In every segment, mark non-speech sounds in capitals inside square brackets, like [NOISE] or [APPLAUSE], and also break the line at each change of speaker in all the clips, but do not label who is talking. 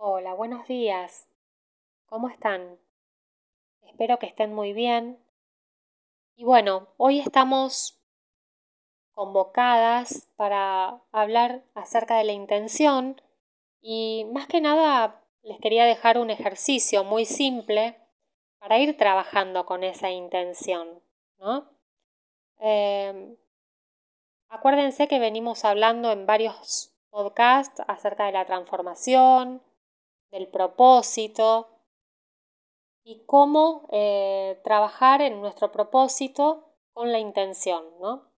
Hola, buenos días. ¿Cómo están? Espero que estén muy bien. Y bueno, hoy estamos convocadas para hablar acerca de la intención y más que nada les quería dejar un ejercicio muy simple para ir trabajando con esa intención, ¿no? Em, acuérdense que venimos hablando en varios podcasts acerca de la transformación, del propósito y cómo eh, trabajar en nuestro propósito con la intención, ¿no?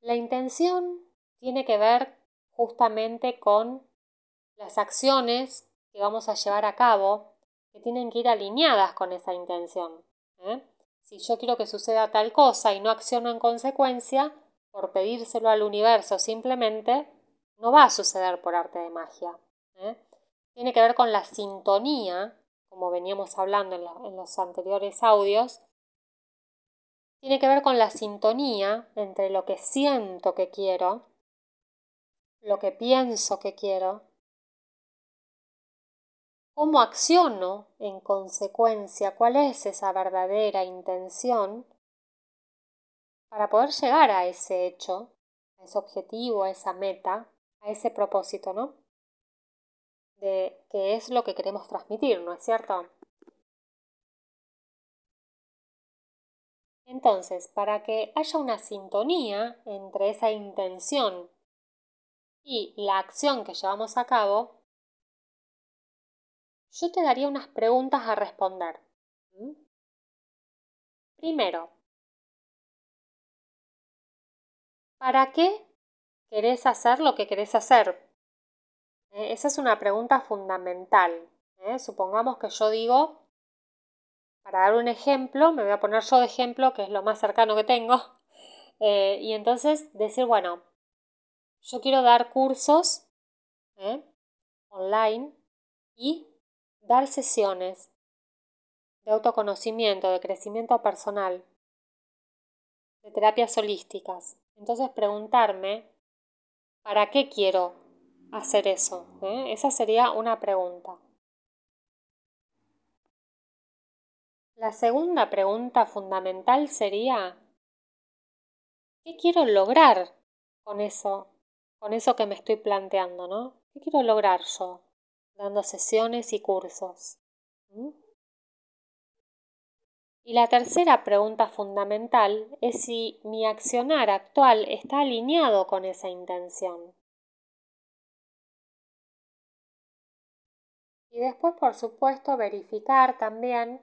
La intención tiene que ver justamente con las acciones que vamos a llevar a cabo que tienen que ir alineadas con esa intención. ¿eh? Si yo quiero que suceda tal cosa y no acciono en consecuencia, por pedírselo al universo simplemente, no va a suceder por arte de magia. ¿eh? Tiene que ver con la sintonía, como veníamos hablando en, los anteriores audios, tiene que ver con la sintonía entre lo que siento que quiero, lo que pienso que quiero, cómo acciono en consecuencia, cuál es esa verdadera intención para poder llegar a ese hecho, a ese objetivo, a esa meta, a ese propósito, ¿no? De qué es lo que queremos transmitir, ¿no es cierto? Entonces, para que haya una sintonía entre esa intención y la acción que llevamos a cabo, yo te daría unas preguntas a responder. Primero, ¿para qué querés hacer lo que querés hacer? Eh, esa es una pregunta fundamental. ¿eh? Supongamos que yo digo, para dar un ejemplo, me voy a poner yo de ejemplo, que es lo más cercano que tengo, [LAUGHS] eh, y entonces decir, bueno, yo quiero dar cursos online y dar sesiones de autoconocimiento, de crecimiento personal, de terapias holísticas. Entonces preguntarme, ¿para qué quiero hacer eso? ¿eh? Esa sería una pregunta. La segunda pregunta fundamental sería, ¿qué quiero lograr con eso, con eso que me estoy planteando, ¿no? ¿Qué quiero lograr yo dando sesiones y cursos? ¿Mm? Y la tercera pregunta fundamental es si mi accionar actual está alineado con esa intención. Y después, por supuesto, verificar también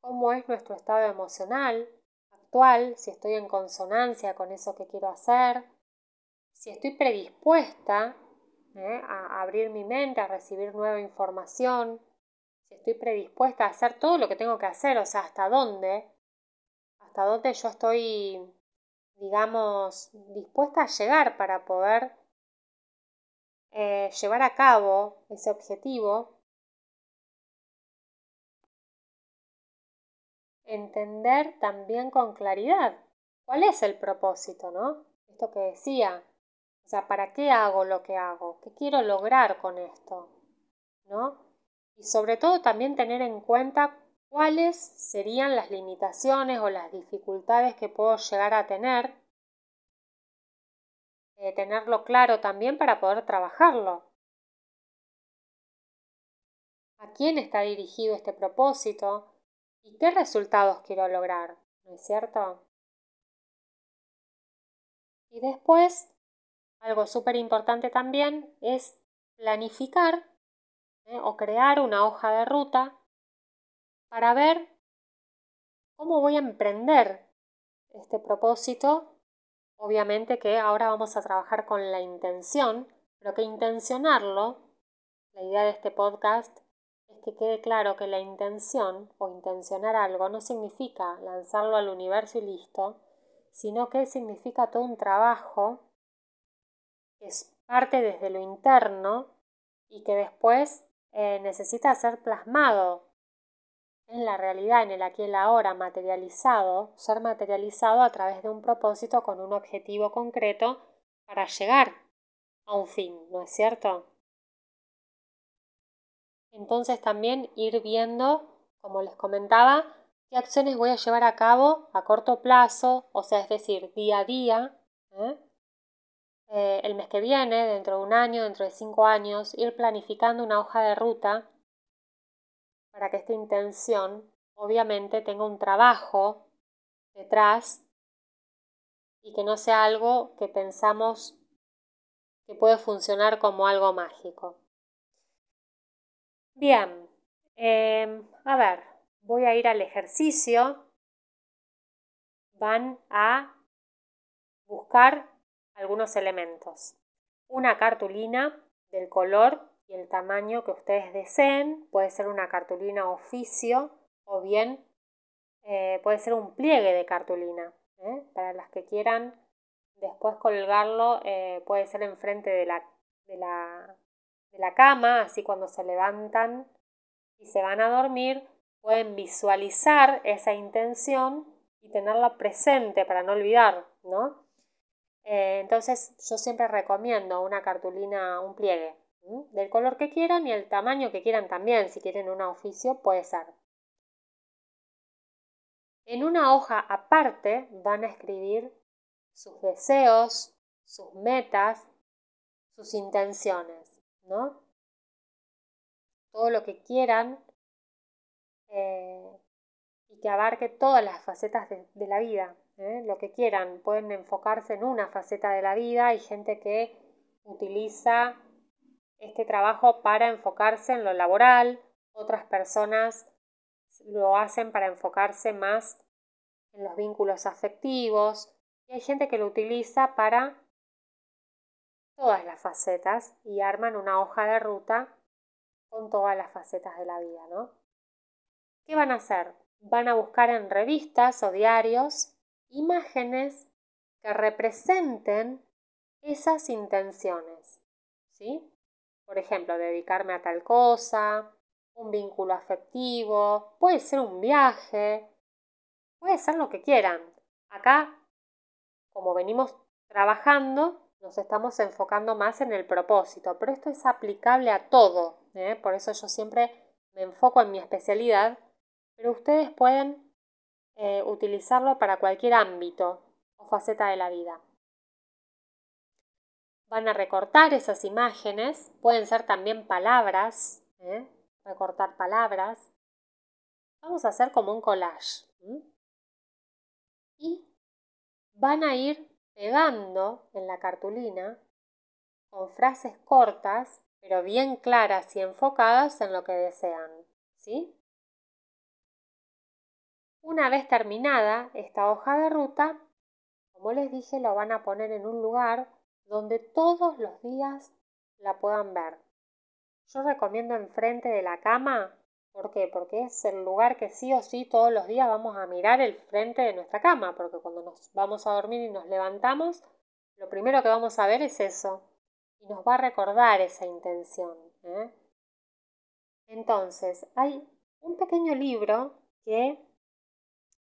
cómo es nuestro estado emocional actual, si estoy en consonancia con eso que quiero hacer, si estoy predispuesta ¿eh? a abrir mi mente, a recibir nueva información, si estoy predispuesta a hacer todo lo que tengo que hacer, o sea, hasta dónde, hasta dónde yo estoy, digamos, dispuesta a llegar para poder eh, llevar a cabo ese objetivo entender también con claridad cuál es el propósito, ¿no? Esto que decía, o sea, ¿para qué hago lo que hago? ¿Qué quiero lograr con esto? ¿No? Y sobre todo también tener en cuenta cuáles serían las limitaciones o las dificultades que puedo llegar a tener. Eh, tenerlo claro también para poder trabajarlo. ¿A quién está dirigido este propósito? ¿Y qué resultados quiero lograr? ¿No es cierto? Y después, algo súper importante también es planificar ¿eh? o crear una hoja de ruta para ver cómo voy a emprender este propósito. Obviamente que ahora vamos a trabajar con la intención, pero que intencionarlo, la idea de este podcast es que quede claro que la intención o intencionar algo no significa lanzarlo al universo y listo, sino que significa todo un trabajo que es parte desde lo interno y que después eh, necesita ser plasmado en la realidad, en el aquí y el ahora, materializado, ser materializado a través de un propósito con un objetivo concreto para llegar a un fin, ¿no es cierto? entonces también ir viendo, como les comentaba, qué acciones voy a llevar a cabo a corto plazo, o sea, es decir, día a día, ¿eh? Eh, el mes que viene, dentro de un año, dentro de cinco años, ir planificando una hoja de ruta para que esta intención obviamente tenga un trabajo detrás y que no sea algo que pensamos que puede funcionar como algo mágico. Bien, em, a ver, voy a ir al ejercicio. Van a buscar algunos elementos. Una cartulina del color y el tamaño que ustedes deseen. Puede ser una cartulina oficio o bien eh, puede ser un pliegue de cartulina. ¿eh? Para las que quieran después colgarlo, eh, puede ser enfrente de la, de, la, de la cama, así cuando se levantan y se van a dormir, pueden visualizar esa intención y tenerla presente para no olvidar, ¿no? Eh, entonces yo siempre recomiendo una cartulina, un pliegue, del color que quieran y el tamaño que quieran también, si quieren un oficio puede ser. En una hoja aparte van a escribir sus deseos, sus metas, sus intenciones, ¿no? Todo lo que quieran eh, y que abarque todas las facetas de la vida, ¿eh? lo que quieran. Pueden enfocarse en una faceta de la vida. Hay gente que utiliza este trabajo para enfocarse en lo laboral, otras personas lo hacen para enfocarse más en los vínculos afectivos y hay gente que lo utiliza para todas las facetas y arman una hoja de ruta con todas las facetas de la vida, ¿no? ¿Qué van a hacer? Van a buscar en revistas o diarios imágenes que representen esas intenciones. ¿Sí? Por ejemplo, dedicarme a tal cosa, un vínculo afectivo, puede ser un viaje, puede ser lo que quieran. Acá, como venimos trabajando, nos estamos enfocando más en el propósito, pero esto es aplicable a todo. ¿eh? Por eso yo siempre me enfoco en mi especialidad, pero ustedes pueden eh, utilizarlo para cualquier ámbito o faceta de la vida. Van a recortar esas imágenes, pueden ser también palabras, ¿eh? recortar palabras. Vamos a hacer como un collage. Y van a ir pegando en la cartulina con frases cortas, pero bien claras y enfocadas en lo que desean. ¿Sí? Una vez terminada esta hoja de ruta, como les dije, lo van a poner en un lugar donde todos los días la puedan ver. Yo recomiendo enfrente de la cama, ¿por qué? Porque es el lugar que sí o sí todos los días vamos a mirar el frente de nuestra cama, porque cuando nos vamos a dormir y nos levantamos, lo primero que vamos a ver es eso, y nos va a recordar esa intención. ¿eh? Entonces, hay un pequeño libro que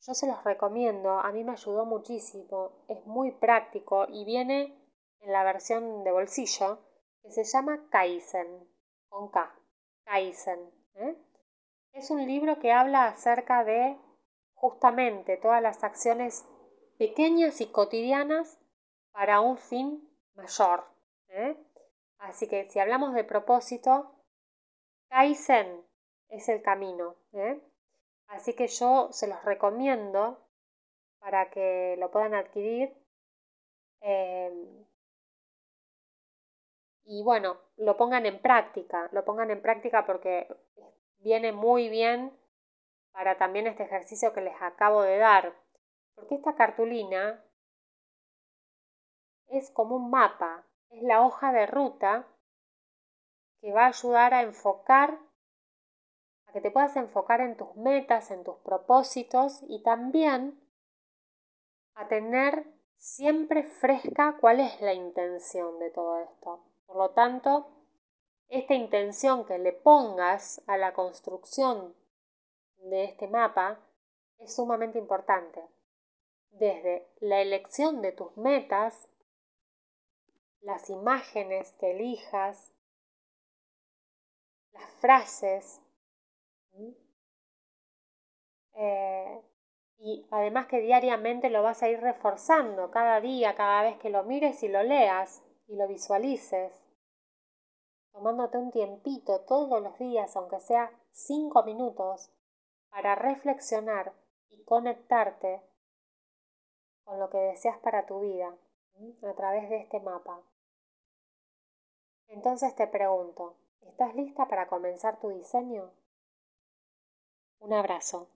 yo se los recomiendo, a mí me ayudó muchísimo, es muy práctico y viene en la versión de bolsillo que se llama Kaizen, con K, Kaizen. ¿eh? Es un libro que habla acerca de justamente todas las acciones pequeñas y cotidianas para un fin mayor. ¿eh? Así que si hablamos de propósito, Kaizen es el camino. ¿eh? Así que yo se los recomiendo para que lo puedan adquirir. Em, y bueno, lo pongan en práctica, lo pongan en práctica porque viene muy bien para también este ejercicio que les acabo de dar. Porque esta cartulina es como un mapa, es la hoja de ruta que va a ayudar a enfocar que te puedas enfocar en tus metas, en tus propósitos y también a tener siempre fresca cuál es la intención de todo esto. Por lo tanto, esta intención que le pongas a la construcción de este mapa es sumamente importante. Desde la elección de tus metas, las imágenes que elijas, las frases. Eh, y además que diariamente lo vas a ir reforzando cada día, cada vez que lo mires y lo leas y lo visualices, tomándote un tiempito todos los días, aunque sea cinco minutos, para reflexionar y conectarte con lo que deseas para tu vida a través de este mapa. Entonces te pregunto, ¿estás lista para comenzar tu diseño? Un abrazo.